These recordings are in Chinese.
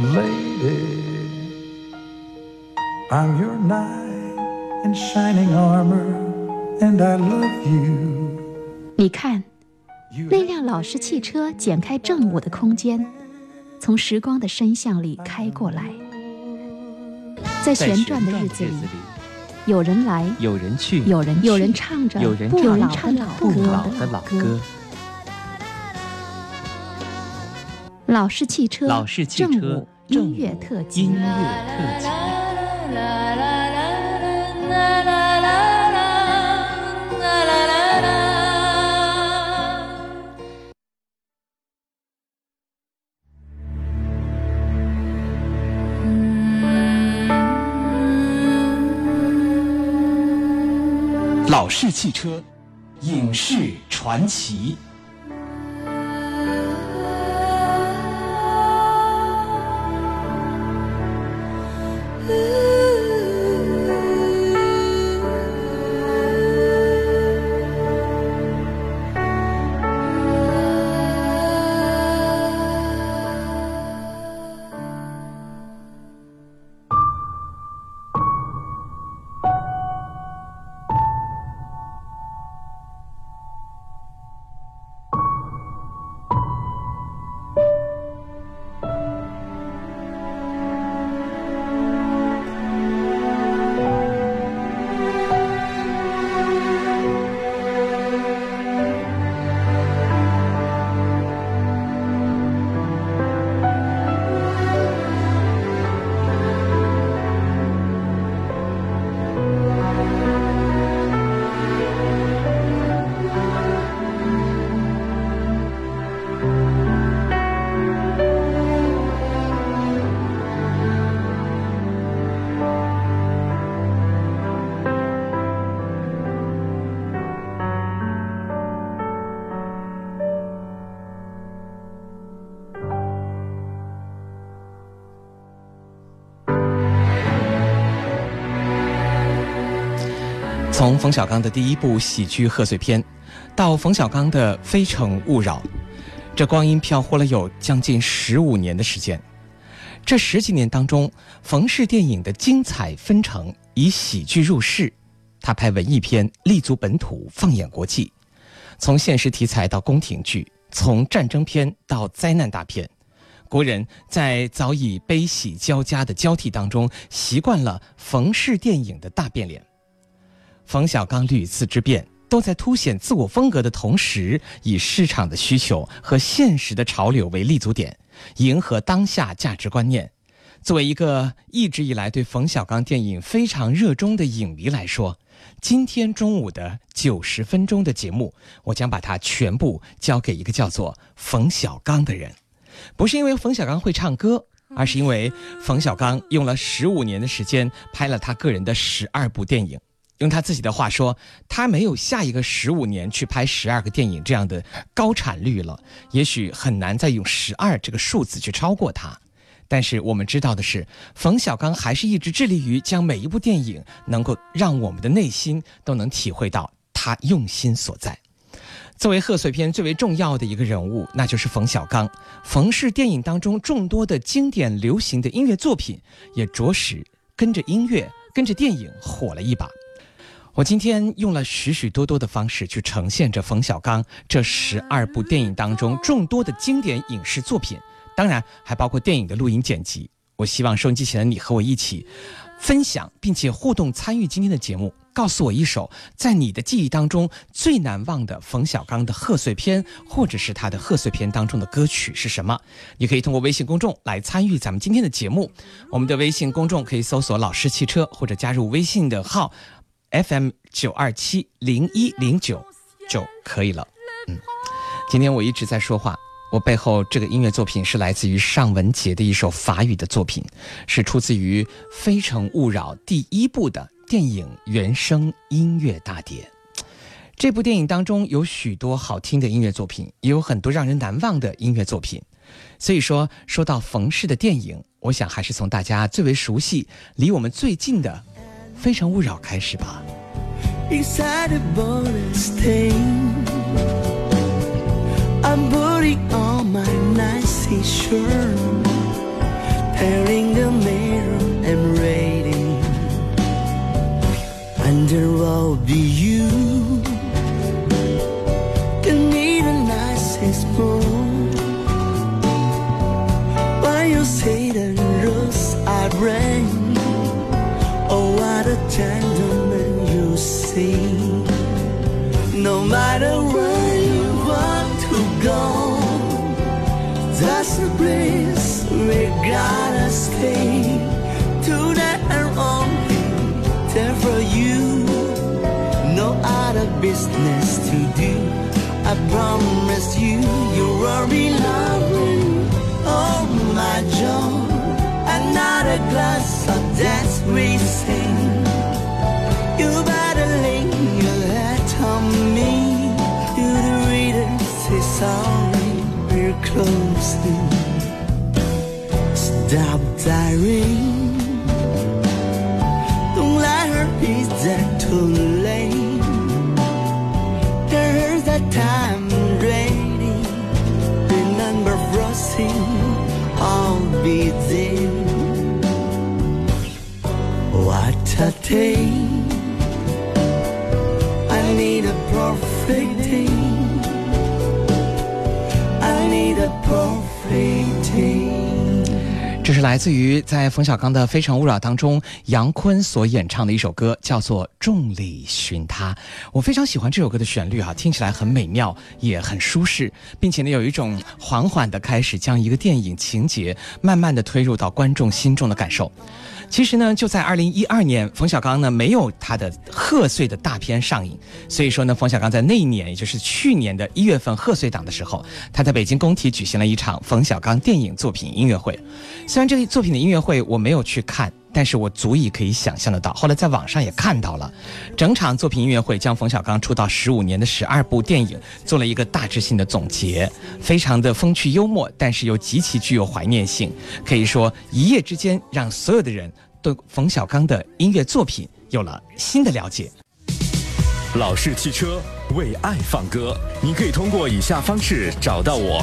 lady. I'm your knight in shining armor, and I love you. 你看，那辆老式汽车剪开正午的空间，从时光的深巷里开过来。在旋转的日子里，有人来，有人去，有人有人唱着有人不唱老着不老的老歌。老式汽车，老式汽车正午正音乐午特辑音。乐特辑。老式汽车，影视传奇。从冯小刚的第一部喜剧贺岁片，到冯小刚的《非诚勿扰》，这光阴飘忽了有将近十五年的时间。这十几年当中，冯氏电影的精彩纷呈，以喜剧入世。他拍文艺片，立足本土，放眼国际。从现实题材到宫廷剧，从战争片到灾难大片，国人在早已悲喜交加的交替当中，习惯了冯氏电影的大变脸。冯小刚屡次之变，都在凸显自我风格的同时，以市场的需求和现实的潮流为立足点，迎合当下价值观念。作为一个一直以来对冯小刚电影非常热衷的影迷来说，今天中午的九十分钟的节目，我将把它全部交给一个叫做冯小刚的人。不是因为冯小刚会唱歌，而是因为冯小刚用了十五年的时间拍了他个人的十二部电影。用他自己的话说，他没有下一个十五年去拍十二个电影这样的高产率了，也许很难再用十二这个数字去超过他。但是我们知道的是，冯小刚还是一直致力于将每一部电影能够让我们的内心都能体会到他用心所在。作为贺岁片最为重要的一个人物，那就是冯小刚。冯氏电影当中众多的经典流行的音乐作品，也着实跟着音乐、跟着电影火了一把。我今天用了许许多多的方式去呈现着冯小刚这十二部电影当中众多的经典影视作品，当然还包括电影的录音剪辑。我希望收音机前的你和我一起分享，并且互动参与今天的节目，告诉我一首在你的记忆当中最难忘的冯小刚的贺岁片，或者是他的贺岁片当中的歌曲是什么？你可以通过微信公众来参与咱们今天的节目。我们的微信公众可以搜索“老师汽车”或者加入微信的号。FM 九二七零一零九就可以了。嗯，今天我一直在说话，我背后这个音乐作品是来自于尚雯婕的一首法语的作品，是出自于《非诚勿扰》第一部的电影原声音乐大碟。这部电影当中有许多好听的音乐作品，也有很多让人难忘的音乐作品。所以说，说到冯氏的电影，我想还是从大家最为熟悉、离我们最近的。《i'm putting on my nice shirt, the mirror and raiding. And there will be you. Gentleman you seem. No matter where you want to go, that's the place we gotta stay. Tonight I'm only there for you. No other business to do. I promise you, you will I need a perfect day. I need a perfect day. 这是来自于在冯小刚的《非诚勿扰》当中杨坤所演唱的一首歌，叫做《众里寻他》。我非常喜欢这首歌的旋律啊，听起来很美妙，也很舒适，并且呢有一种缓缓的开始将一个电影情节慢慢的推入到观众心中的感受。其实呢，就在二零一二年，冯小刚呢没有他的贺岁的大片上映，所以说呢，冯小刚在那一年，也就是去年的一月份贺岁档的时候，他在北京工体举行了一场冯小刚电影作品音乐会。虽然这个作品的音乐会我没有去看，但是我足以可以想象得到。后来在网上也看到了，整场作品音乐会将冯小刚出道十五年的十二部电影做了一个大致性的总结，非常的风趣幽默，但是又极其具有怀念性。可以说一夜之间让所有的人对冯小刚的音乐作品有了新的了解。老式汽车为爱放歌，你可以通过以下方式找到我：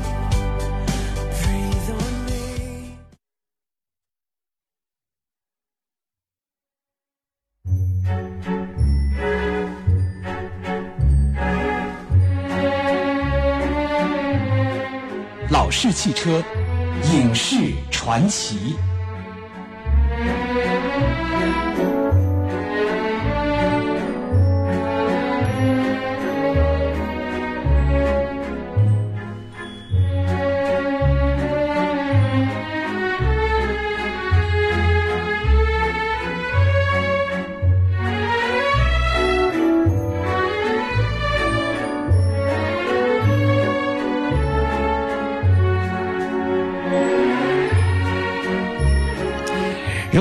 汽车，影视传奇。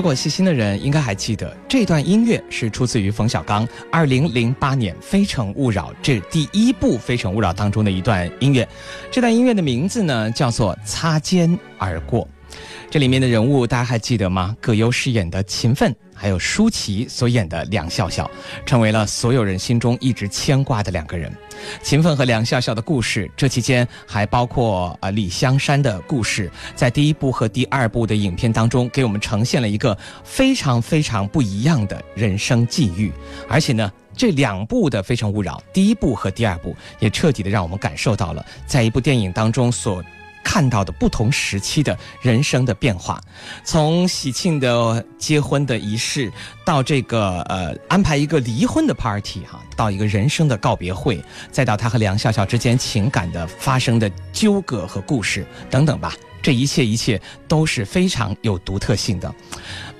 如果细心的人应该还记得，这段音乐是出自于冯小刚二零零八年《非诚勿扰》这第一部《非诚勿扰》当中的一段音乐。这段音乐的名字呢叫做《擦肩而过》。这里面的人物大家还记得吗？葛优饰演的秦奋，还有舒淇所演的梁笑笑，成为了所有人心中一直牵挂的两个人。秦奋和梁笑笑的故事，这期间还包括呃李香山的故事，在第一部和第二部的影片当中，给我们呈现了一个非常非常不一样的人生际遇，而且呢。这两部的《非诚勿扰》，第一部和第二部，也彻底的让我们感受到了在一部电影当中所看到的不同时期的人生的变化，从喜庆的结婚的仪式，到这个呃安排一个离婚的 party 哈、到一个人生的告别会，再到他和梁笑笑之间情感的发生的纠葛和故事等等吧，这一切一切都是非常有独特性的。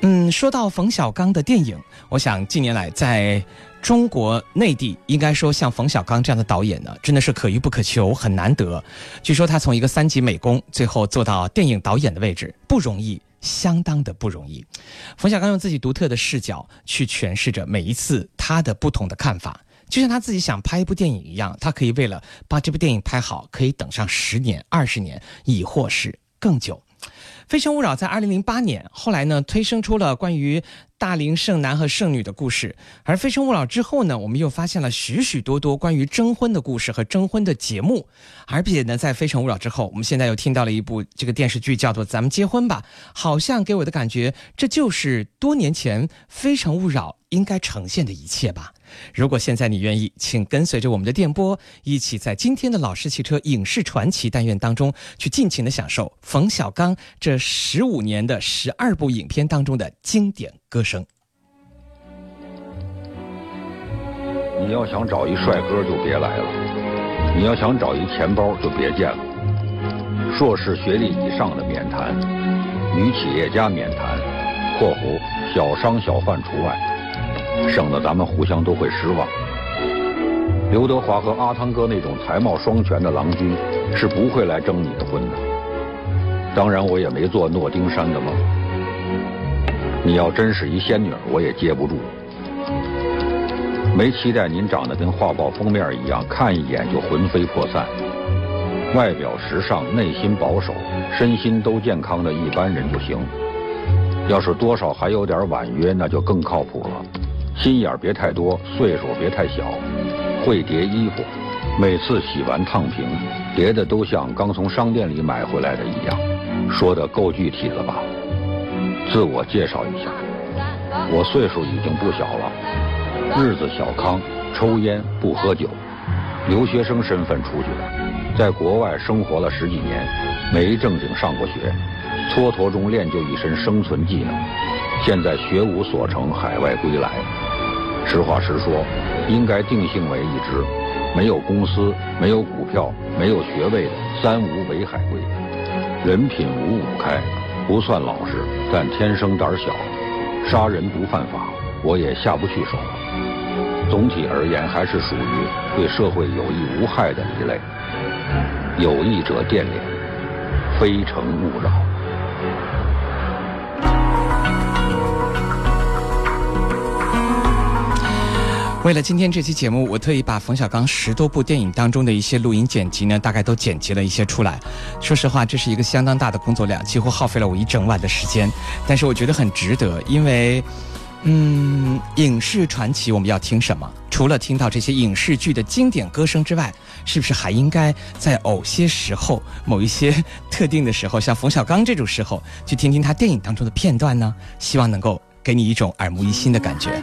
嗯，说到冯小刚的电影，我想近年来在中国内地，应该说像冯小刚这样的导演呢，真的是可遇不可求，很难得。据说他从一个三级美工，最后做到电影导演的位置，不容易，相当的不容易。冯小刚用自己独特的视角去诠释着每一次他的不同的看法。就像他自己想拍一部电影一样，他可以为了把这部电影拍好，可以等上十年、二十年，亦或是更久。《非诚勿扰》在二零零八年，后来呢推生出了关于大龄剩男和剩女的故事。而《非诚勿扰》之后呢，我们又发现了许许多多关于征婚的故事和征婚的节目。而且呢，在《非诚勿扰》之后，我们现在又听到了一部这个电视剧，叫做《咱们结婚吧》，好像给我的感觉，这就是多年前《非诚勿扰》应该呈现的一切吧。如果现在你愿意，请跟随着我们的电波，一起在今天的老式汽车影视传奇单元当中，去尽情的享受冯小刚这十五年的十二部影片当中的经典歌声。你要想找一帅哥就别来了，你要想找一钱包就别见了。硕士学历以上的免谈，女企业家免谈（括弧小商小贩除外）。省得咱们互相都会失望。刘德华和阿汤哥那种才貌双全的郎君是不会来征你的婚的。当然，我也没做诺丁山的梦。你要真是一仙女，我也接不住。没期待您长得跟画报封面一样，看一眼就魂飞魄散。外表时尚，内心保守，身心都健康的一般人就行。要是多少还有点婉约，那就更靠谱了。心眼别太多，岁数别太小，会叠衣服，每次洗完烫平，叠的都像刚从商店里买回来的一样。说的够具体了吧？自我介绍一下，我岁数已经不小了，日子小康，抽烟不喝酒，留学生身份出去的，在国外生活了十几年，没正经上过学，蹉跎中练就一身生存技能，现在学无所成，海外归来。实话实说，应该定性为一只没有公司、没有股票、没有学位的三无伪海龟，人品五五开，不算老实，但天生胆小，杀人不犯法，我也下不去手。总体而言，还是属于对社会有益无害的一类。有意者电联，非诚勿扰。为了今天这期节目，我特意把冯小刚十多部电影当中的一些录音剪辑呢，大概都剪辑了一些出来。说实话，这是一个相当大的工作量，几乎耗费了我一整晚的时间。但是我觉得很值得，因为，嗯，影视传奇我们要听什么？除了听到这些影视剧的经典歌声之外，是不是还应该在偶些时候、某一些特定的时候，像冯小刚这种时候，去听听他电影当中的片段呢？希望能够给你一种耳目一新的感觉。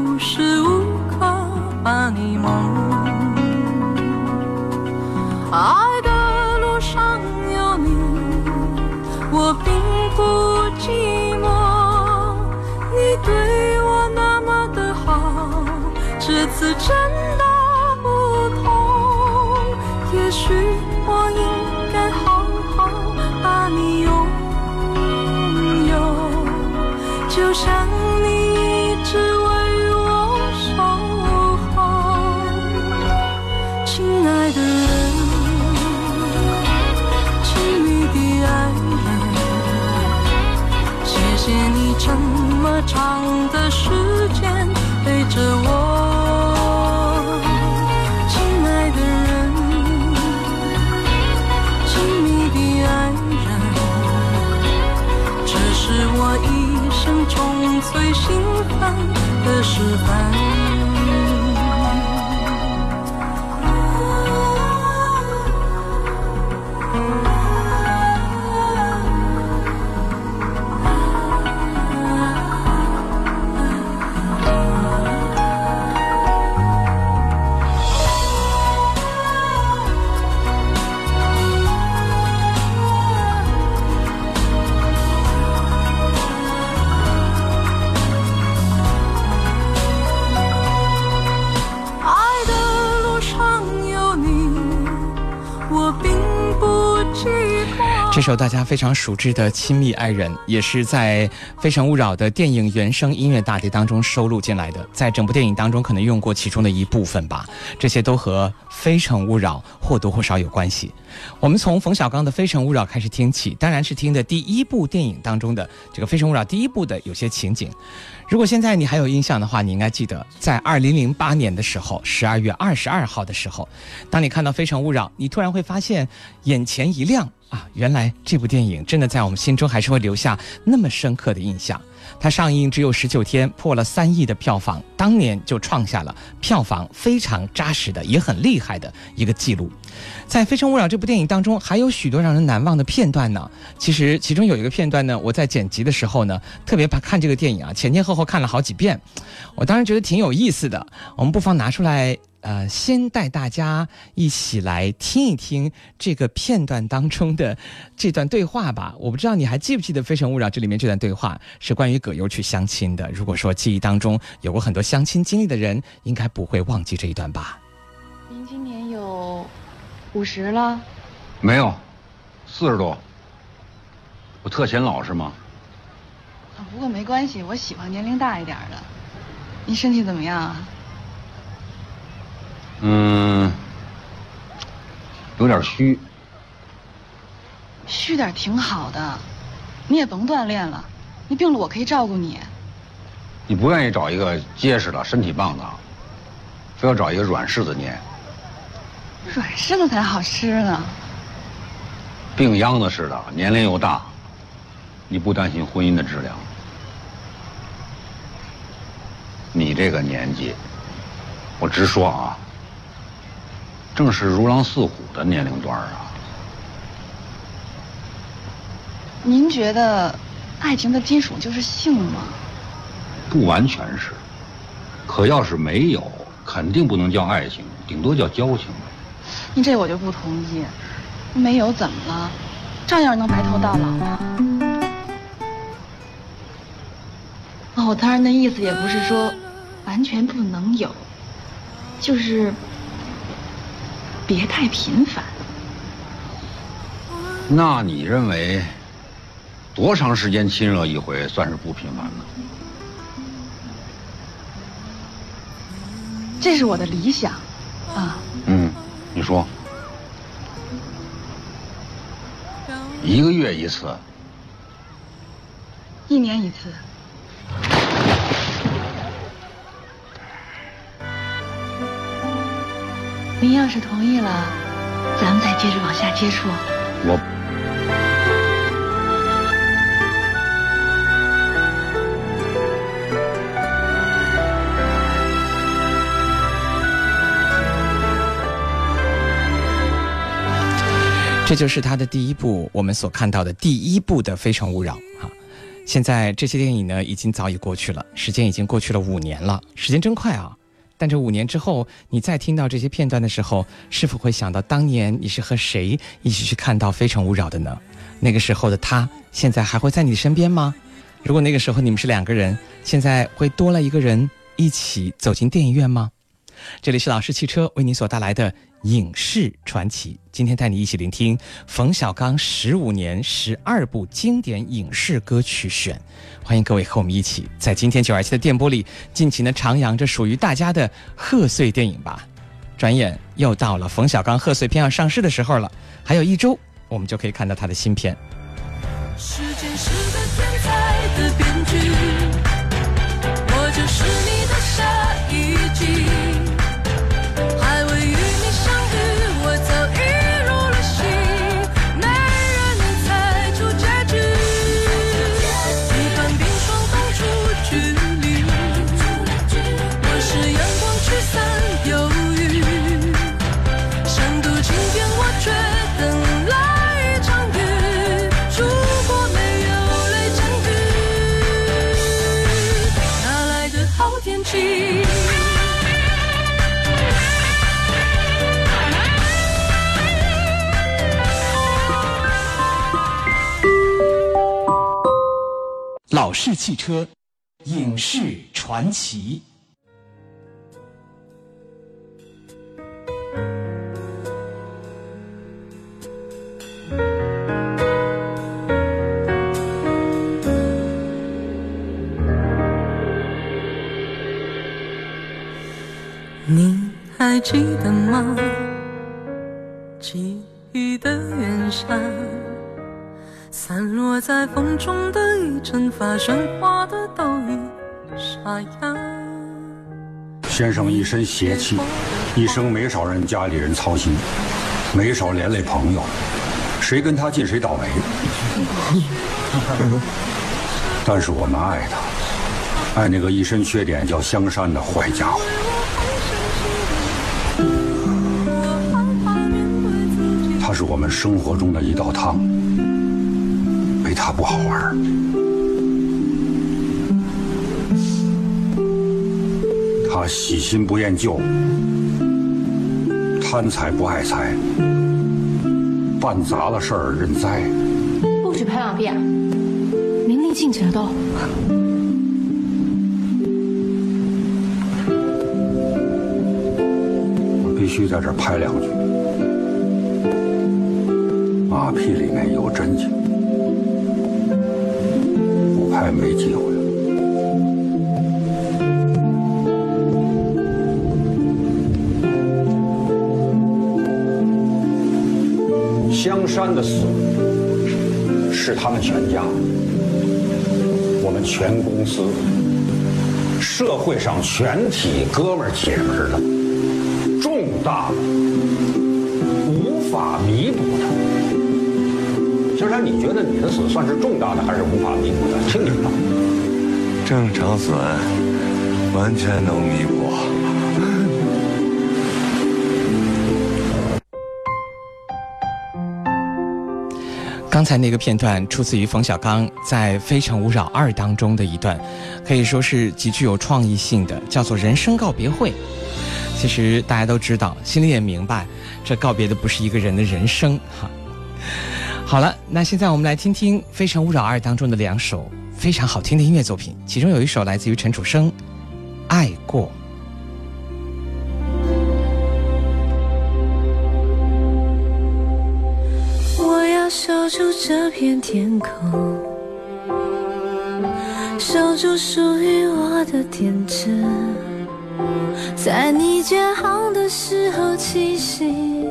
首大家非常熟知的《亲密爱人》，也是在《非诚勿扰》的电影原声音乐大碟当中收录进来的，在整部电影当中可能用过其中的一部分吧。这些都和《非诚勿扰》或多或少有关系。我们从冯小刚的《非诚勿扰》开始听起，当然是听的第一部电影当中的这个《非诚勿扰》第一部的有些情景。如果现在你还有印象的话，你应该记得，在二零零八年的时候，十二月二十二号的时候，当你看到《非诚勿扰》，你突然会发现眼前一亮啊，原来这部电影真的在我们心中还是会留下那么深刻的印象。它上映只有十九天，破了三亿的票房，当年就创下了票房非常扎实的、也很厉害的一个记录。在《非诚勿扰》这部电影当中，还有许多让人难忘的片段呢。其实其中有一个片段呢，我在剪辑的时候呢，特别把看这个电影啊，前前后后看了好几遍，我当时觉得挺有意思的。我们不妨拿出来，呃，先带大家一起来听一听这个片段当中的这段对话吧。我不知道你还记不记得《非诚勿扰》这里面这段对话是关于葛优去相亲的。如果说记忆当中有过很多相亲经历的人，应该不会忘记这一段吧。您今年有五十了？没有，四十多。我特显老是吗？啊，不过没关系，我喜欢年龄大一点的。您身体怎么样啊？嗯，有点虚。虚点挺好的，你也甭锻炼了。你病了，我可以照顾你。你不愿意找一个结实的、身体棒的，非要找一个软柿子捏。软柿子才好吃呢。病秧子似的，年龄又大，你不担心婚姻的质量？你这个年纪，我直说啊，正是如狼似虎的年龄段啊。您觉得爱情的基础就是性吗？不完全是，可要是没有，肯定不能叫爱情，顶多叫交情。您这我就不同意。没有怎么了？照样能白头到老啊。哦，我当然那意思也不是说完全不能有，就是别太频繁。那你认为多长时间亲热一回算是不频繁呢？这是我的理想，啊。嗯，你说。一个月一次，一年一次。您要是同意了，咱们再接着往下接触。我。这就是他的第一部，我们所看到的第一部的《非诚勿扰》哈。现在这些电影呢，已经早已过去了，时间已经过去了五年了，时间真快啊！但这五年之后，你再听到这些片段的时候，是否会想到当年你是和谁一起去看到《非诚勿扰》的呢？那个时候的他，现在还会在你身边吗？如果那个时候你们是两个人，现在会多了一个人一起走进电影院吗？这里是老师汽车为您所带来的影视传奇，今天带你一起聆听冯小刚十五年十二部经典影视歌曲选，欢迎各位和我们一起在今天九二七的电波里尽情的徜徉着属于大家的贺岁电影吧。转眼又到了冯小刚贺岁片要上市的时候了，还有一周我们就可以看到他的新片。老式汽车影视传奇。你还记得吗？记忆的远山，散落在风中的一阵发，喧哗的都已沙哑。先生一身邪气，一生没少让家里人操心，没少连累朋友，谁跟他近谁倒霉。但是我们爱他，爱那个一身缺点叫香山的坏家伙。是我们生活中的一道汤，没他不好玩。他喜新不厌旧，贪财不爱财，办砸了事儿认栽。不许拍马屁啊！明令禁止了都。我必须在这儿拍两句。马屁里面有真情，不拍没机会了。香山的死是他们全家、我们全公司、社会上全体哥们儿姐们儿的重大的、无法弥补的。香山，你觉得你的死算是重大的还是无法弥补的？听听吧。正常损，完全能弥补。刚才那个片段出自于冯小刚在《非诚勿扰二》当中的一段，可以说是极具有创意性的，叫做“人生告别会”。其实大家都知道，心里也明白，这告别的不是一个人的人生哈。好了，那现在我们来听听《非诚勿扰二》当中的两首非常好听的音乐作品，其中有一首来自于陈楚生，《爱过》。我要守住这片天空，守住属于我的天真，在你建好的时候栖息，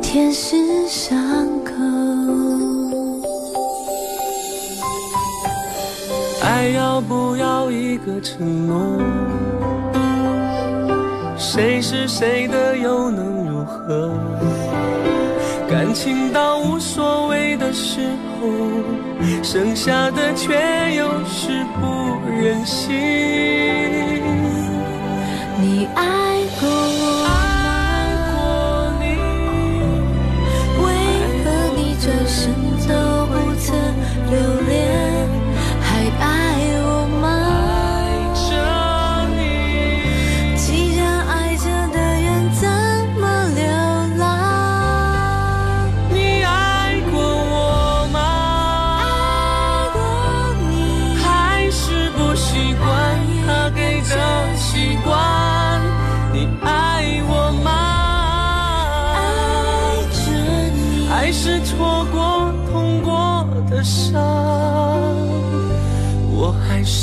天使伤爱要不要一个承诺？谁是谁的又能如何？感情到无所谓的时候，剩下的却又是不忍心。你爱过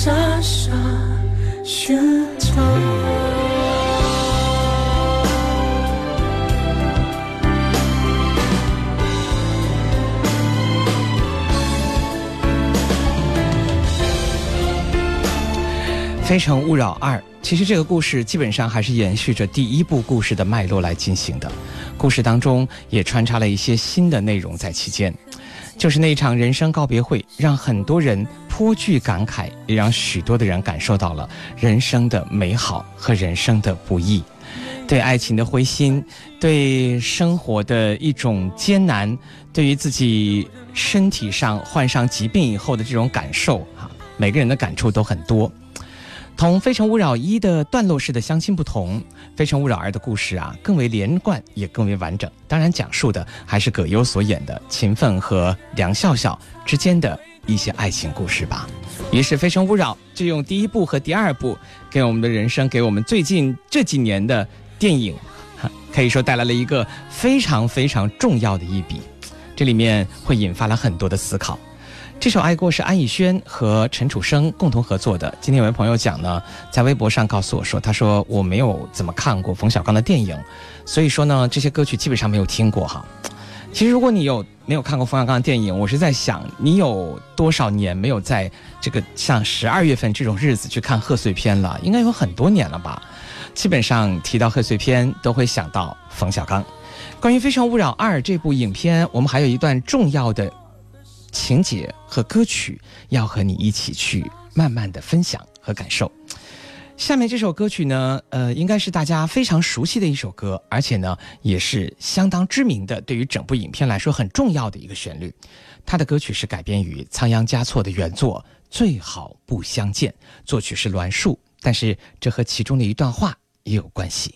傻傻寻找。《非诚勿扰二》，其实这个故事基本上还是延续着第一部故事的脉络来进行的。故事当中也穿插了一些新的内容在其间，就是那场人生告别会，让很多人颇具感慨，也让许多的人感受到了人生的美好和人生的不易，对爱情的灰心，对生活的一种艰难，对于自己身体上患上疾病以后的这种感受，哈，每个人的感触都很多。同《非诚勿扰一》的段落式的相亲不同，《非诚勿扰二》的故事啊更为连贯，也更为完整。当然，讲述的还是葛优所演的秦奋和梁笑笑之间的一些爱情故事吧。于是，《非诚勿扰》就用第一部和第二部，给我们的人生，给我们最近这几年的电影，可以说带来了一个非常非常重要的一笔。这里面会引发了很多的思考。这首《爱过》是安以轩和陈楚生共同合作的。今天有位朋友讲呢，在微博上告诉我说，他说我没有怎么看过冯小刚的电影，所以说呢，这些歌曲基本上没有听过哈。其实如果你有没有看过冯小刚的电影，我是在想，你有多少年没有在这个像十二月份这种日子去看贺岁片了？应该有很多年了吧。基本上提到贺岁片，都会想到冯小刚。关于《非诚勿扰二》这部影片，我们还有一段重要的情节和歌曲要和你一起去慢慢的分享和感受。下面这首歌曲呢，呃，应该是大家非常熟悉的一首歌，而且呢，也是相当知名的，对于整部影片来说很重要的一个旋律。它的歌曲是改编于仓央嘉措的原作《最好不相见》，作曲是栾树，但是这和其中的一段话也有关系。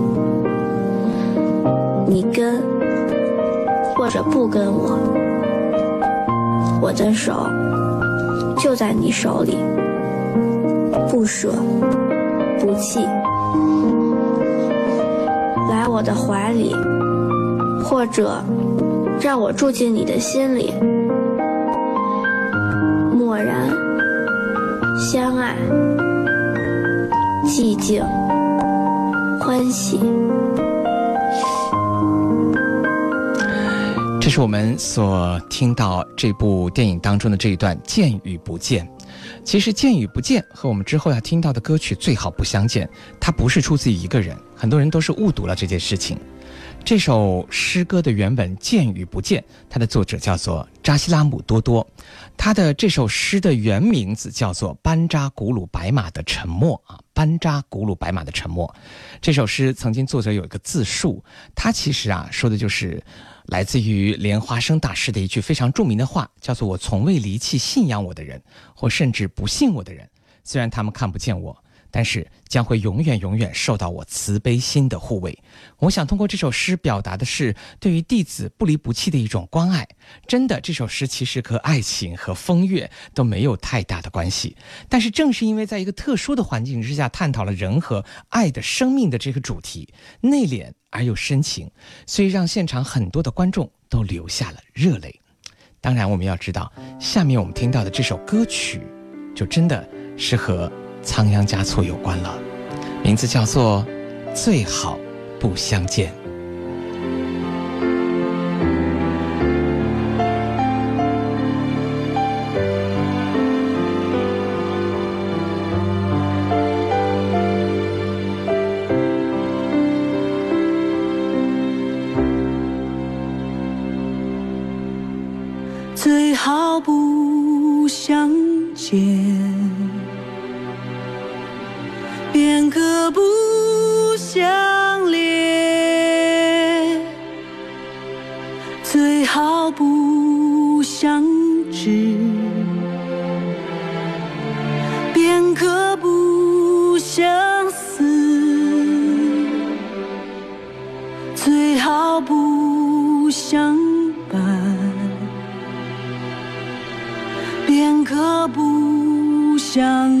你跟或者不跟我，我的手就在你手里，不舍不弃。来我的怀里，或者让我住进你的心里，默然相爱，寂静欢喜。是我们所听到这部电影当中的这一段“见与不见”。其实“见与不见”和我们之后要听到的歌曲“最好不相见”，它不是出自一个人，很多人都是误读了这件事情。这首诗歌的原本“见与不见”，它的作者叫做扎西拉姆多多，他的这首诗的原名字叫做《班扎古鲁白马的沉默》啊，《班扎古鲁白马的沉默》。这首诗曾经作者有一个自述，他其实啊说的就是。来自于莲花生大师的一句非常著名的话，叫做“我从未离弃信仰我的人，或甚至不信我的人。虽然他们看不见我，但是将会永远永远受到我慈悲心的护卫。”我想通过这首诗表达的是对于弟子不离不弃的一种关爱。真的，这首诗其实和爱情和风月都没有太大的关系。但是正是因为在一个特殊的环境之下，探讨了人和爱的生命的这个主题，内敛。而又深情，所以让现场很多的观众都流下了热泪。当然，我们要知道，下面我们听到的这首歌曲，就真的是和仓央嘉措有关了，名字叫做《最好不相见》。最好不相见。便可不想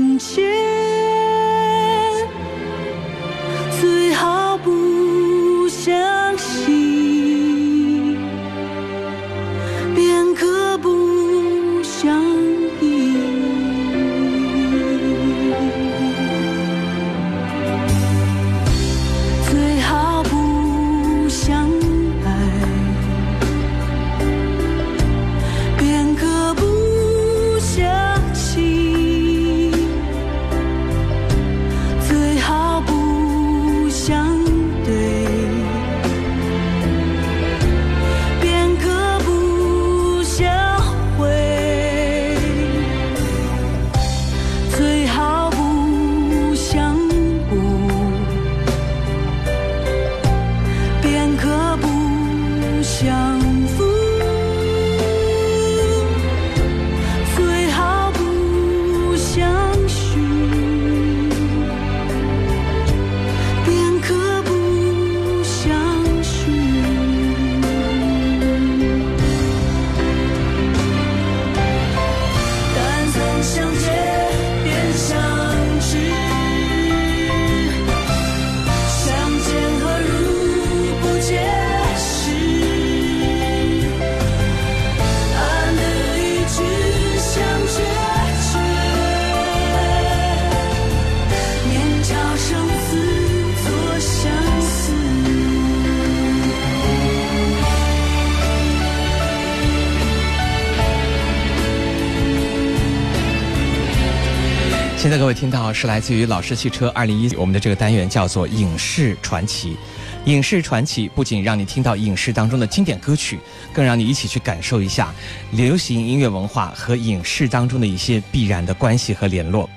现在各位听到是来自于老式汽车二零一，我们的这个单元叫做影视传奇。影视传奇不仅让你听到影视当中的经典歌曲，更让你一起去感受一下流行音乐文化和影视当中的一些必然的关系和联络。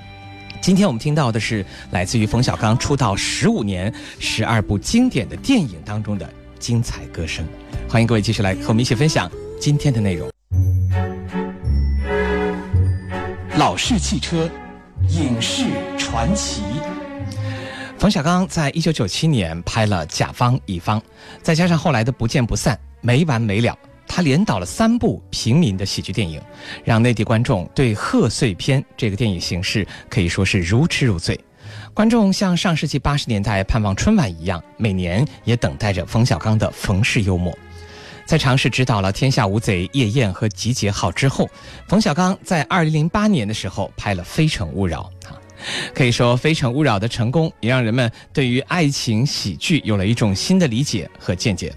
今天我们听到的是来自于冯小刚出道十五年、十二部经典的电影当中的精彩歌声。欢迎各位继续来和我们一起分享今天的内容。老式汽车。影视传奇，冯小刚在一九九七年拍了《甲方乙方》，再加上后来的《不见不散》，没完没了。他连导了三部平民的喜剧电影，让内地观众对贺岁片这个电影形式可以说是如痴如醉。观众像上世纪八十年代盼望春晚一样，每年也等待着冯小刚的冯氏幽默。在尝试执导了《天下无贼》《夜宴》和《集结号》之后，冯小刚在二零零八年的时候拍了《非诚勿扰》啊，可以说《非诚勿扰》的成功也让人们对于爱情喜剧有了一种新的理解和见解。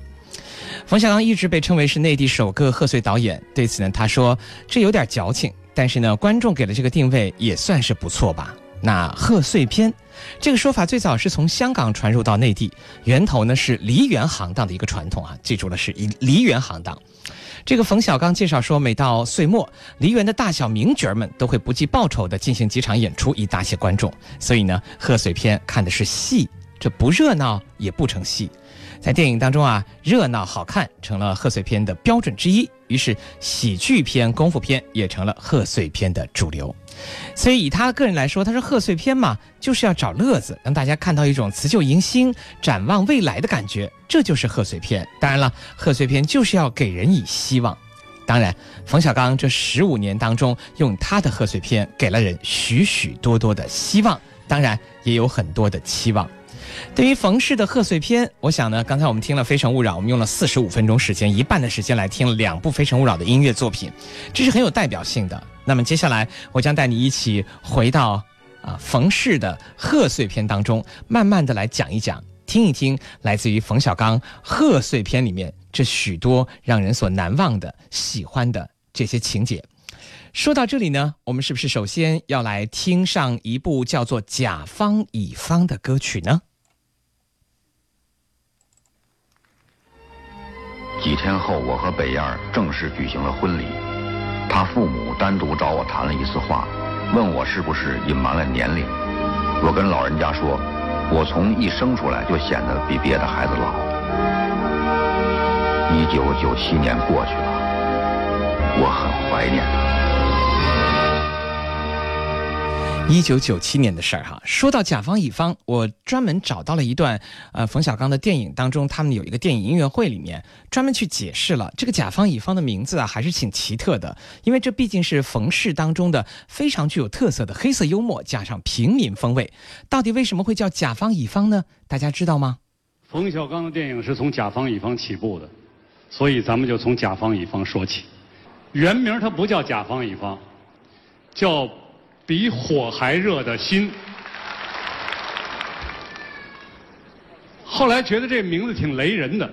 冯小刚一直被称为是内地首个贺岁导演，对此呢，他说这有点矫情，但是呢，观众给的这个定位也算是不错吧。那贺岁片。这个说法最早是从香港传入到内地，源头呢是梨园行当的一个传统啊，记住了是以梨园行当。这个冯小刚介绍说，每到岁末，梨园的大小名角们都会不计报酬的进行几场演出，以答谢观众。所以呢，贺岁片看的是戏，这不热闹也不成戏。在电影当中啊，热闹好看成了贺岁片的标准之一，于是喜剧片、功夫片也成了贺岁片的主流。所以以他个人来说，他说贺岁片嘛，就是要找乐子，让大家看到一种辞旧迎新、展望未来的感觉，这就是贺岁片。当然了，贺岁片就是要给人以希望。当然，冯小刚这十五年当中，用他的贺岁片给了人许许多多的希望，当然也有很多的期望。对于冯氏的贺岁片，我想呢，刚才我们听了《非诚勿扰》，我们用了四十五分钟时间，一半的时间来听了两部《非诚勿扰》的音乐作品，这是很有代表性的。那么接下来，我将带你一起回到啊冯氏的贺岁片当中，慢慢的来讲一讲，听一听来自于冯小刚贺岁片里面这许多让人所难忘的、喜欢的这些情节。说到这里呢，我们是不是首先要来听上一部叫做《甲方乙方》的歌曲呢？几天后，我和北燕正式举行了婚礼。他父母单独找我谈了一次话，问我是不是隐瞒了年龄。我跟老人家说，我从一生出来就显得比别的孩子老。一九九七年过去了，我很怀念他。一九九七年的事儿哈，说到甲方乙方，我专门找到了一段，呃，冯小刚的电影当中，他们有一个电影音乐会里面专门去解释了这个甲方乙方的名字啊，还是挺奇特的，因为这毕竟是冯氏当中的非常具有特色的黑色幽默加上平民风味，到底为什么会叫甲方乙方呢？大家知道吗？冯小刚的电影是从甲方乙方起步的，所以咱们就从甲方乙方说起，原名它不叫甲方乙方，叫。比火还热的心，后来觉得这名字挺雷人的，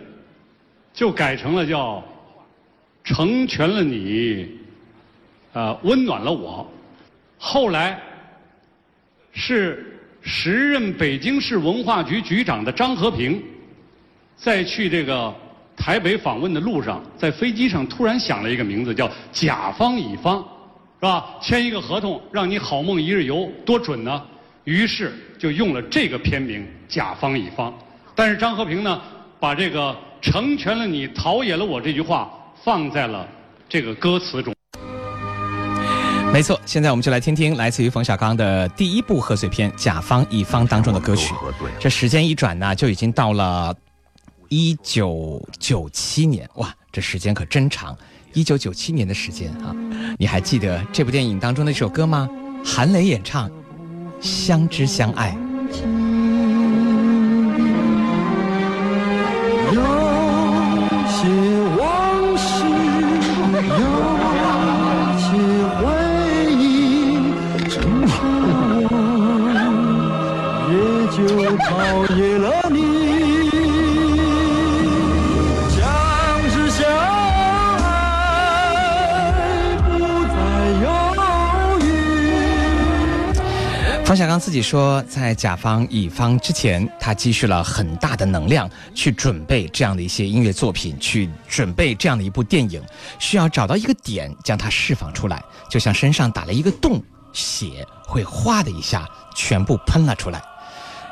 就改成了叫“成全了你，呃，温暖了我”。后来是时任北京市文化局局长的张和平，在去这个台北访问的路上，在飞机上突然想了一个名字，叫“甲方乙方”。是吧？签一个合同，让你好梦一日游，多准呢！于是就用了这个片名“甲方乙方”。但是张和平呢，把这个“成全了你，陶冶了我”这句话放在了这个歌词中。没错，现在我们就来听听来自于冯小刚的第一部贺岁片《甲方乙方》当中的歌曲。这时间一转呢，就已经到了一九九七年，哇，这时间可真长。一九九七年的时间啊，你还记得这部电影当中的一首歌吗？韩磊演唱《相知相爱》。冯小刚自己说，在甲方乙方之前，他积蓄了很大的能量去准备这样的一些音乐作品，去准备这样的一部电影，需要找到一个点将它释放出来，就像身上打了一个洞，血会哗的一下全部喷了出来。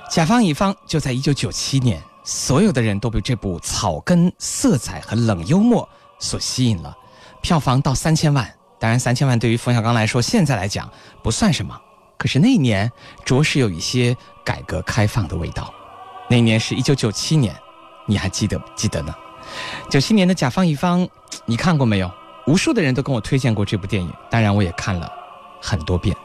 甲方乙方就在一九九七年，所有的人都被这部草根色彩和冷幽默所吸引了，票房到三千万。当然，三千万对于冯小刚来说，现在来讲不算什么。可是那一年着实有一些改革开放的味道。那一年是一九九七年，你还记得记得呢？九七年的甲方乙方，你看过没有？无数的人都跟我推荐过这部电影，当然我也看了很多遍。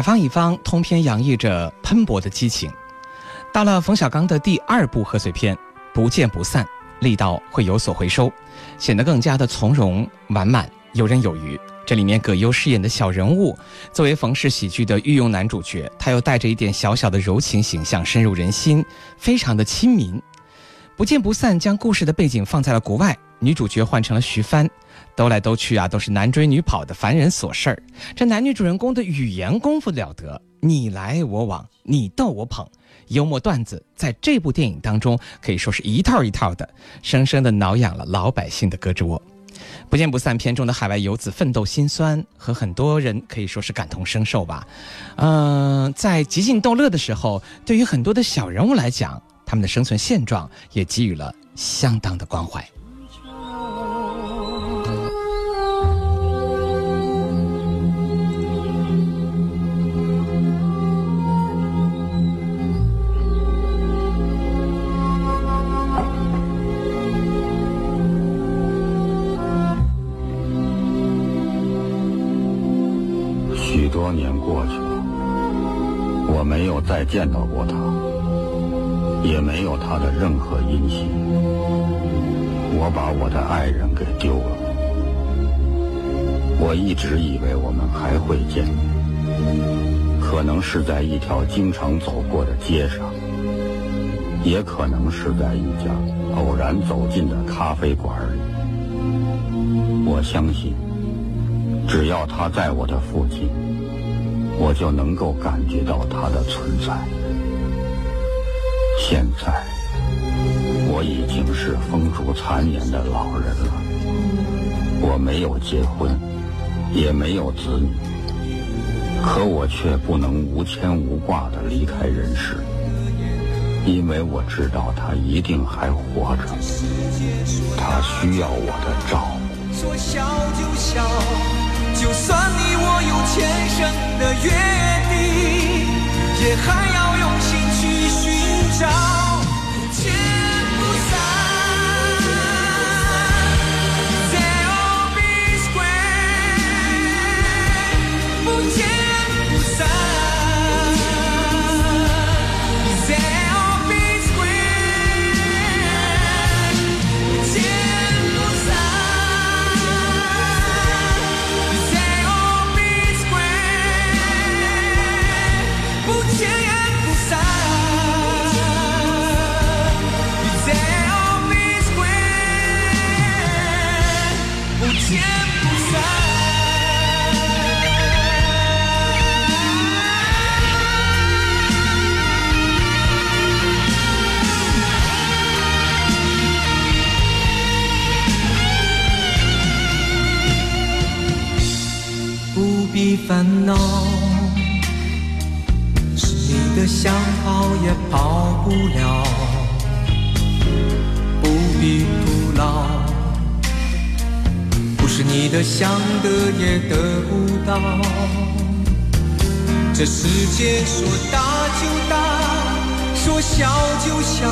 甲方乙方通篇洋溢着喷薄的激情。到了冯小刚的第二部贺岁片《不见不散》，力道会有所回收，显得更加的从容完满、游刃有余。这里面葛优饰演的小人物，作为冯氏喜剧的御用男主角，他又带着一点小小的柔情形象，深入人心，非常的亲民。不见不散将故事的背景放在了国外，女主角换成了徐帆，兜来兜去啊，都是男追女跑的烦人琐事儿。这男女主人公的语言功夫了得，你来我往，你逗我捧，幽默段子在这部电影当中可以说是一套一套的，生生的挠痒了老百姓的胳肢窝。不见不散片中的海外游子奋斗心酸，和很多人可以说是感同身受吧。嗯、在极尽逗乐的时候，对于很多的小人物来讲，他们的生存现状也给予了相当的关怀。再见到过他，也没有他的任何音信。我把我的爱人给丢了。我一直以为我们还会见面，可能是在一条经常走过的街上，也可能是在一家偶然走进的咖啡馆里。我相信。只要他在我的附近，我就能够感觉到他的存在。现在，我已经是风烛残年的老人了，我没有结婚，也没有子女，可我却不能无牵无挂地离开人世，因为我知道他一定还活着，他需要我的照顾。就算你我有前生的约定，也还要用心去寻找，烦恼，是你的想跑也跑不了，不必徒劳，不是你的想得也得不到。这世界说大就大，说小就小，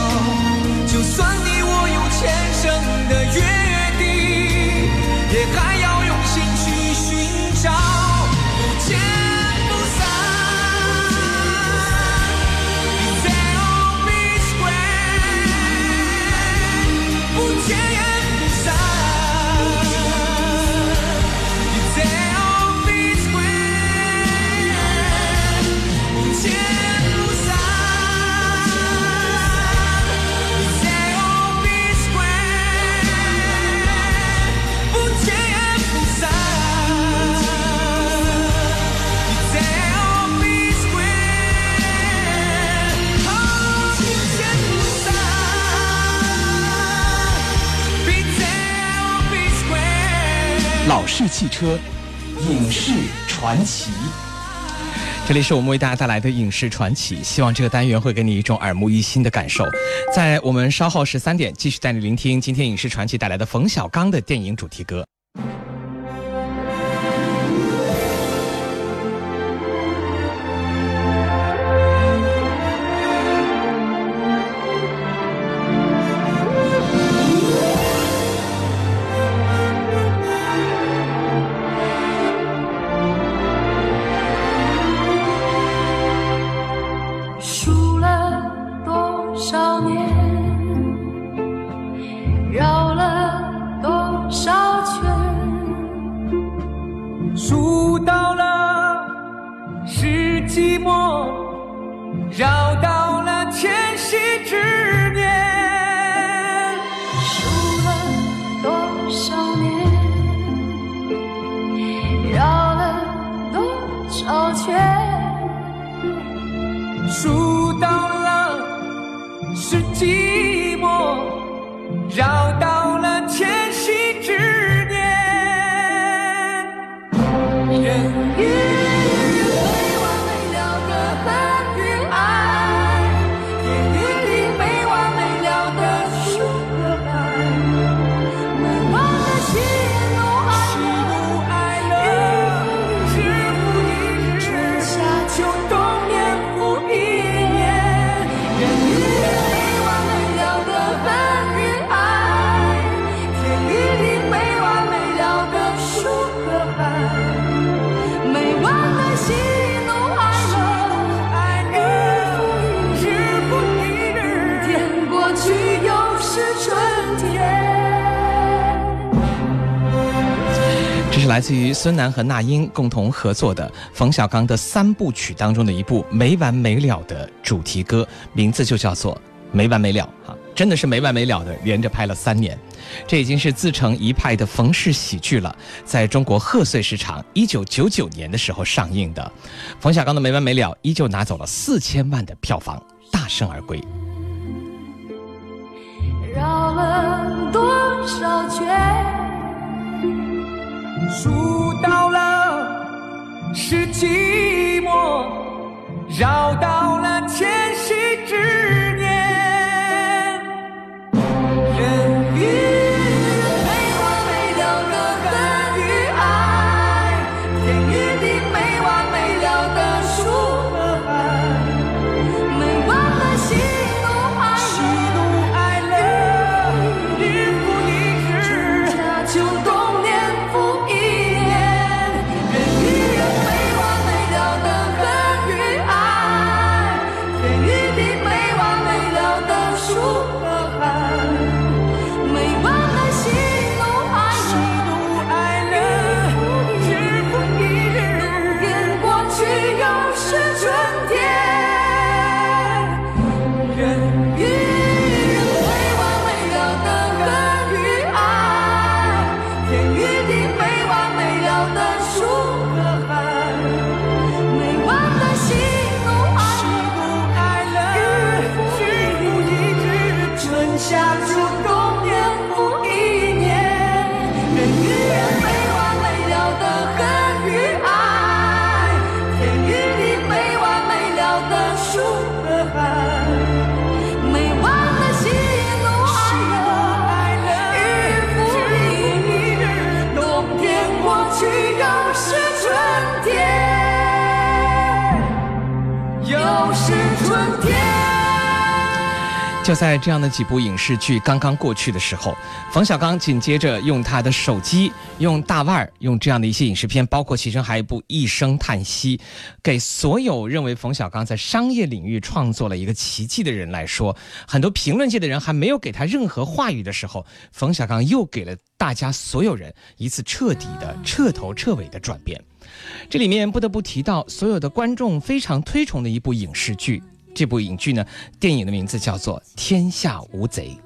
就算你我有前生的约定，也还要用心去，不老式汽车影视传奇。这里是我们为大家带来的影视传奇，希望这个单元会给你一种耳目一新的感受。在我们稍后十三点，继续带你聆听今天影视传奇带来的冯小刚的电影主题歌。来自于孙楠和那英共同合作的冯小刚的三部曲当中的一部没完没了的主题歌，名字就叫做《没完没了》哈，真的是没完没了的，连着拍了三年，这已经是自成一派的冯氏喜剧了。在中国贺岁市场一九九九年的时候上映的，冯小刚的《没完没了》依旧拿走了四千万的票房，大胜而归。绕了多少圈，数到了是寂寞，就在这样的几部影视剧刚刚过去的时候，冯小刚紧接着用他的手机、用大腕儿、用这样的一些影视片，包括其中还有一部《一声叹息》，给所有认为冯小刚在商业领域创作了一个奇迹的人来说，很多评论界的人还没有给他任何话语的时候，冯小刚又给了大家所有人一次彻底的、彻头彻尾的转变。这里面不得不提到所有的观众非常推崇的一部影视剧。这部影剧呢，电影的名字叫做《天下无贼》。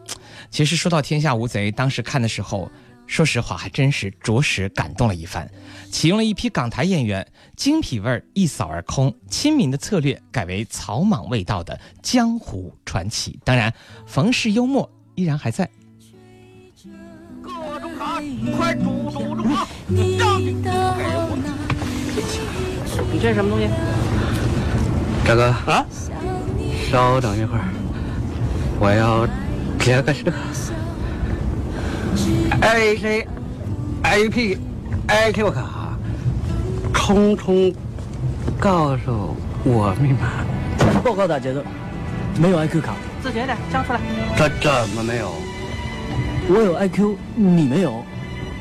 其实说到《天下无贼》，当时看的时候，说实话还真是着实感动了一番。启用了一批港台演员，精品味儿一扫而空，亲民的策略改为草莽味道的江湖传奇。当然，冯氏幽默依然还在。各种卡，快煮煮煮啊！让给我。你这是什么东西？大哥啊，稍等一会儿，我要接个这个 A C A P A Q 卡，匆匆告诉我密码。报告大节奏，没有 IQ 卡。自觉点，交出来。这怎么没有？我有 IQ，你没有。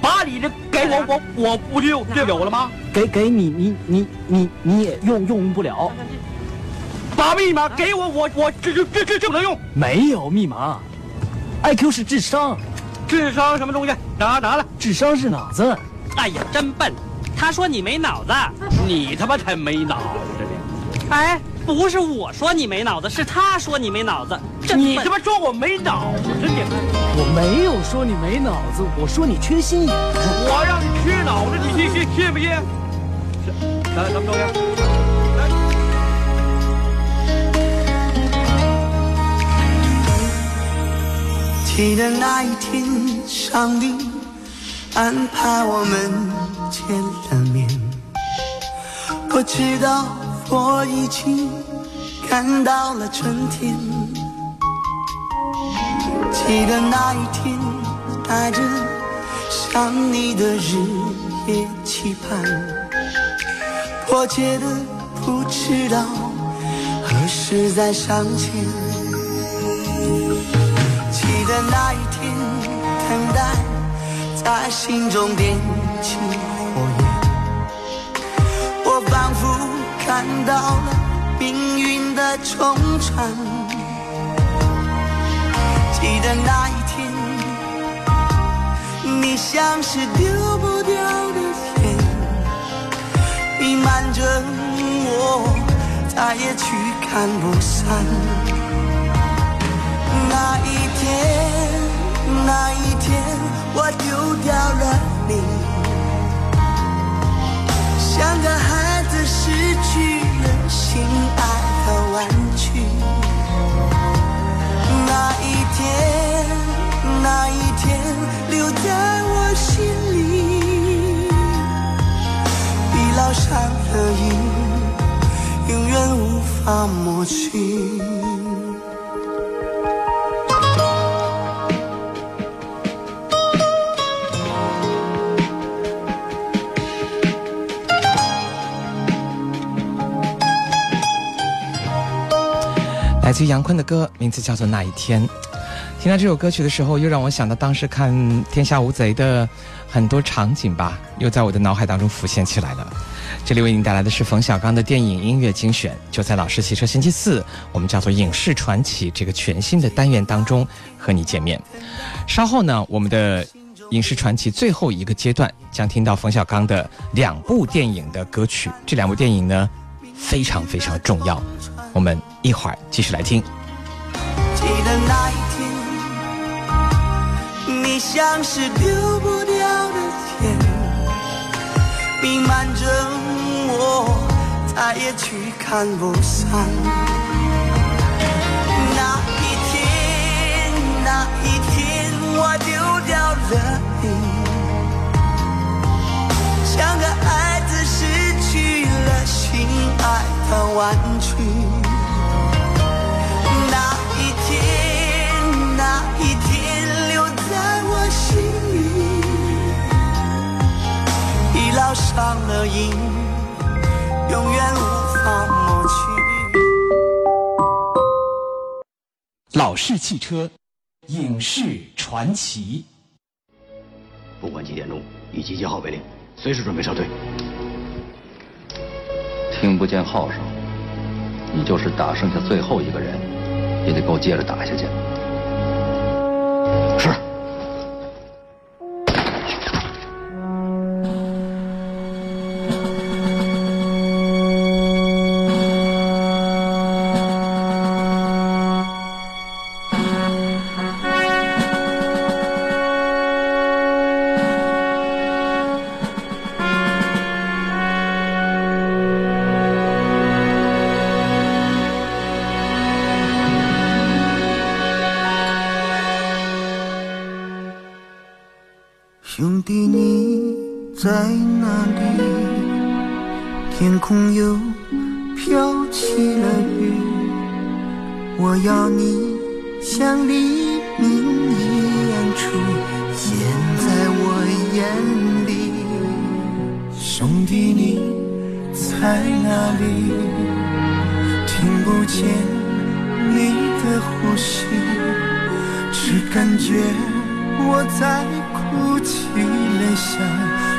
把你的给我，我我不就对表了吗？给给你，你你你你也用用不了。把密码给我，我我这这这这不能用。没有密码，IQ 是智商，智商什么东西？拿拿来。智商是脑子。哎呀，真笨！他说你没脑子，你他妈才没脑子呢！哎，不是我说你没脑子，是他说你没脑子。你他妈说我没脑子你！我没有说你没脑子，我说你缺心眼。我让你缺脑子，你信信信不信？来，什么东西？记得那一天，上帝安排我们见了面。我知道我已经看到了春天。记得那一天，带着想你的日夜期盼，迫切的不知道何时再相见。的那一天，等待在心中点起火焰，我仿佛看到了命运的重传。记得那一天，你像是丢不掉的烟，弥漫着我，再也驱赶不散。那一天，那一天，我丢掉了你，像个孩子失去了心爱的玩具。那一天，那一天，留在我心里，已烙上了印，永远无法抹去。杨坤的歌，名字叫做《那一天》。听到这首歌曲的时候，又让我想到当时看《天下无贼》的很多场景吧，又在我的脑海当中浮现起来了。这里为您带来的是冯小刚的电影音乐精选，就在《老式汽车星期四》我们叫做“影视传奇”这个全新的单元当中和你见面。稍后呢，我们的影视传奇最后一个阶段将听到冯小刚的两部电影的歌曲，这两部电影呢非常非常重要。我们一会儿继续来听。记得那一天，你像是丢不掉的天，弥漫着我，再也去看不散。那一天，那一天，我丢掉了你，像个孩子失去了心爱的玩具。一天，留在我心里，已烙上了印，永远无法抹去。老式汽车影视传奇。不管几点钟，以集结号为令，随时准备撤退。听不见号声，你就是打剩下最后一个人，也得给我接着打下去。是。在哪里？听不见你的呼吸，只感觉我在哭泣，泪像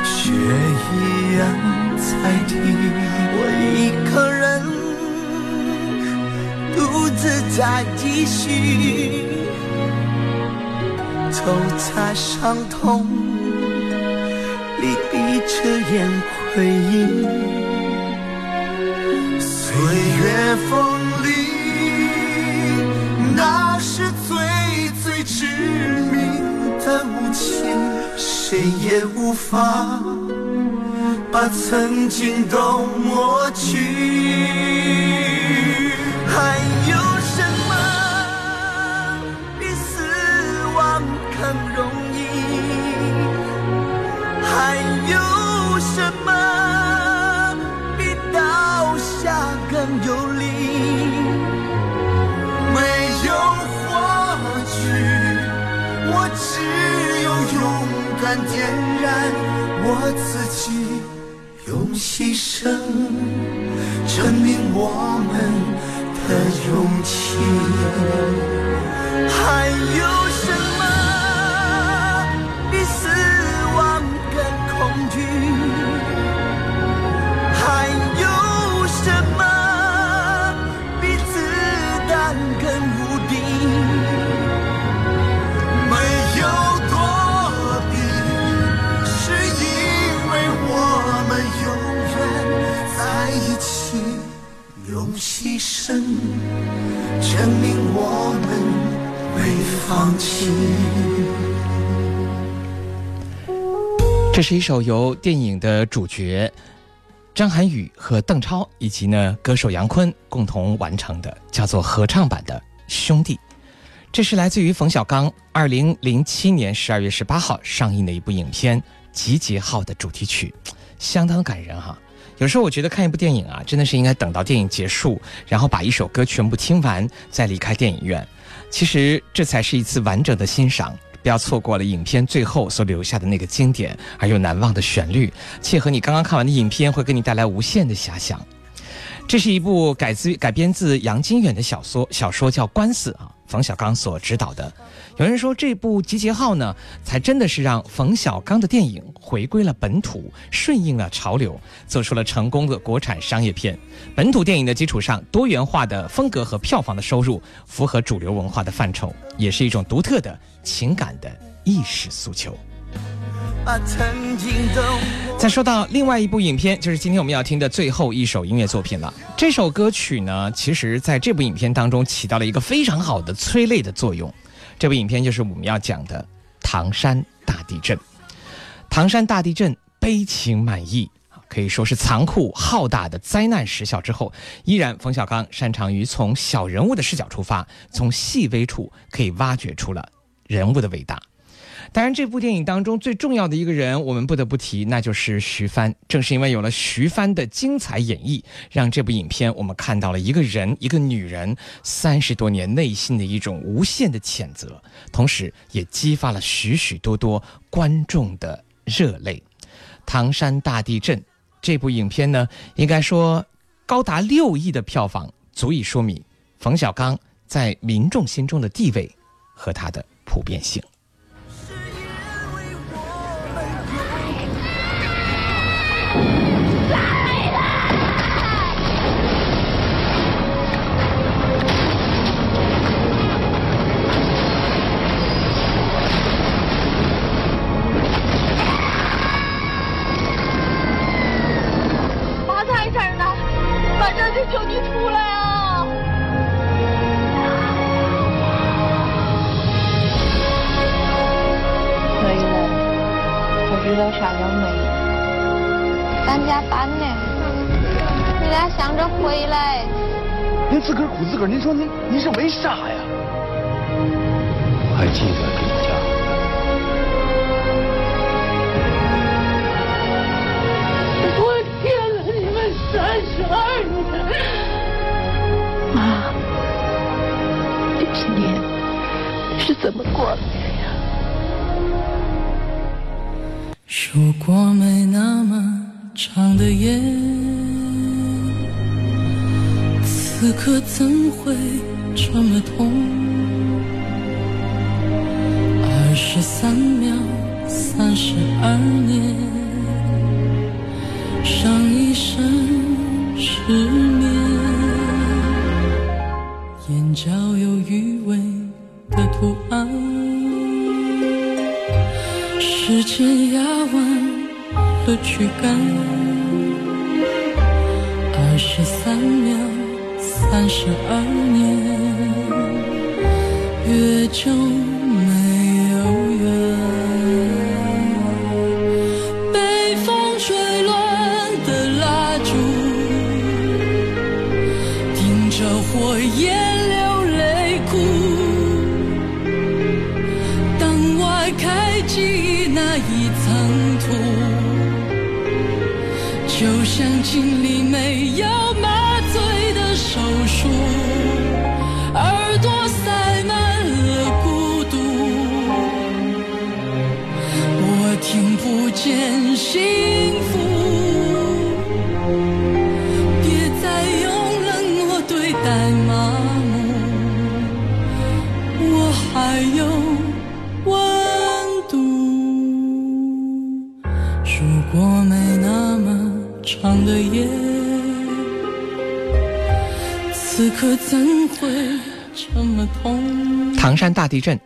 雪一样在滴。我一个人独自在继续，走在伤痛里闭着眼回忆。岁月锋利，那是最最致命的武器，谁也无法把曾经都抹去。点燃我自己，用牺牲证明我们证明我们没放弃。这是一首由电影的主角张涵予和邓超以及呢歌手杨坤共同完成的，叫做合唱版的《兄弟》。这是来自于冯小刚二零零七年十二月十八号上映的一部影片《集结号》的主题曲，相当感人哈。有时候我觉得看一部电影啊，真的是应该等到电影结束，然后把一首歌全部听完再离开电影院。其实这才是一次完整的欣赏。不要错过了影片最后所留下的那个经典而又难忘的旋律，切合你刚刚看完的影片，会给你带来无限的遐想。这是一部改自改编自杨金远的小说，小说叫《官司》啊，冯小刚所指导的。有人说这部《集结号》呢，才真的是让冯小刚的电影回归了本土，顺应了潮流，做出了成功的国产商业片。本土电影的基础上，多元化的风格和票房的收入符合主流文化的范畴，也是一种独特的情感的意识诉求。再说到另外一部影片，就是今天我们要听的最后一首音乐作品了。这首歌曲呢，其实在这部影片当中起到了一个非常好的催泪的作用。这部影片就是我们要讲的唐山大地震。唐山大地震悲情满溢可以说是残酷浩大的灾难时效之后，依然冯小刚擅长于从小人物的视角出发，从细微处可以挖掘出了人物的伟大。当然，这部电影当中最重要的一个人，我们不得不提，那就是徐帆。正是因为有了徐帆的精彩演绎，让这部影片我们看到了一个人，一个女人三十多年内心的一种无限的谴责，同时也激发了许许多多观众的热泪。唐山大地震这部影片呢，应该说高达六亿的票房，足以说明冯小刚在民众心中的地位和他的普遍性。会越久没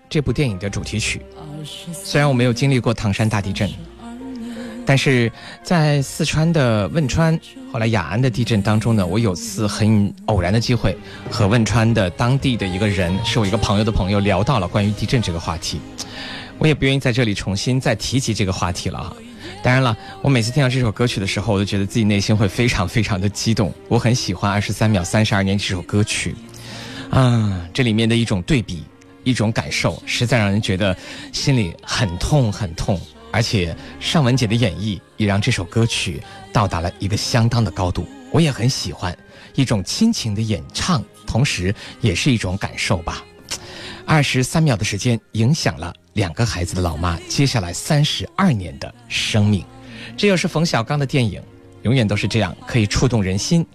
这部电影的主题曲，虽然我没有经历过唐山大地震，但是在四川的汶川，后来雅安的地震当中呢，我有次很偶然的机会和汶川的当地的一个人，是我一个朋友的朋友，聊到了关于地震这个话题。我也不愿意在这里重新再提及这个话题了啊。当然了，我每次听到这首歌曲的时候，我都觉得自己内心会非常非常的激动。我很喜欢《二十三秒三十二年》这首歌曲，啊，这里面的一种对比，一种感受，实在让人觉得心里很痛很痛。而且尚雯婕的演绎也让这首歌曲到达了一个相当的高度，我也很喜欢一种亲情的演唱，同时也是一种感受吧。二十三秒的时间影响了两个孩子的老妈接下来三十二年的生命，这又是冯小刚的电影，永远都是这样，可以触动人心。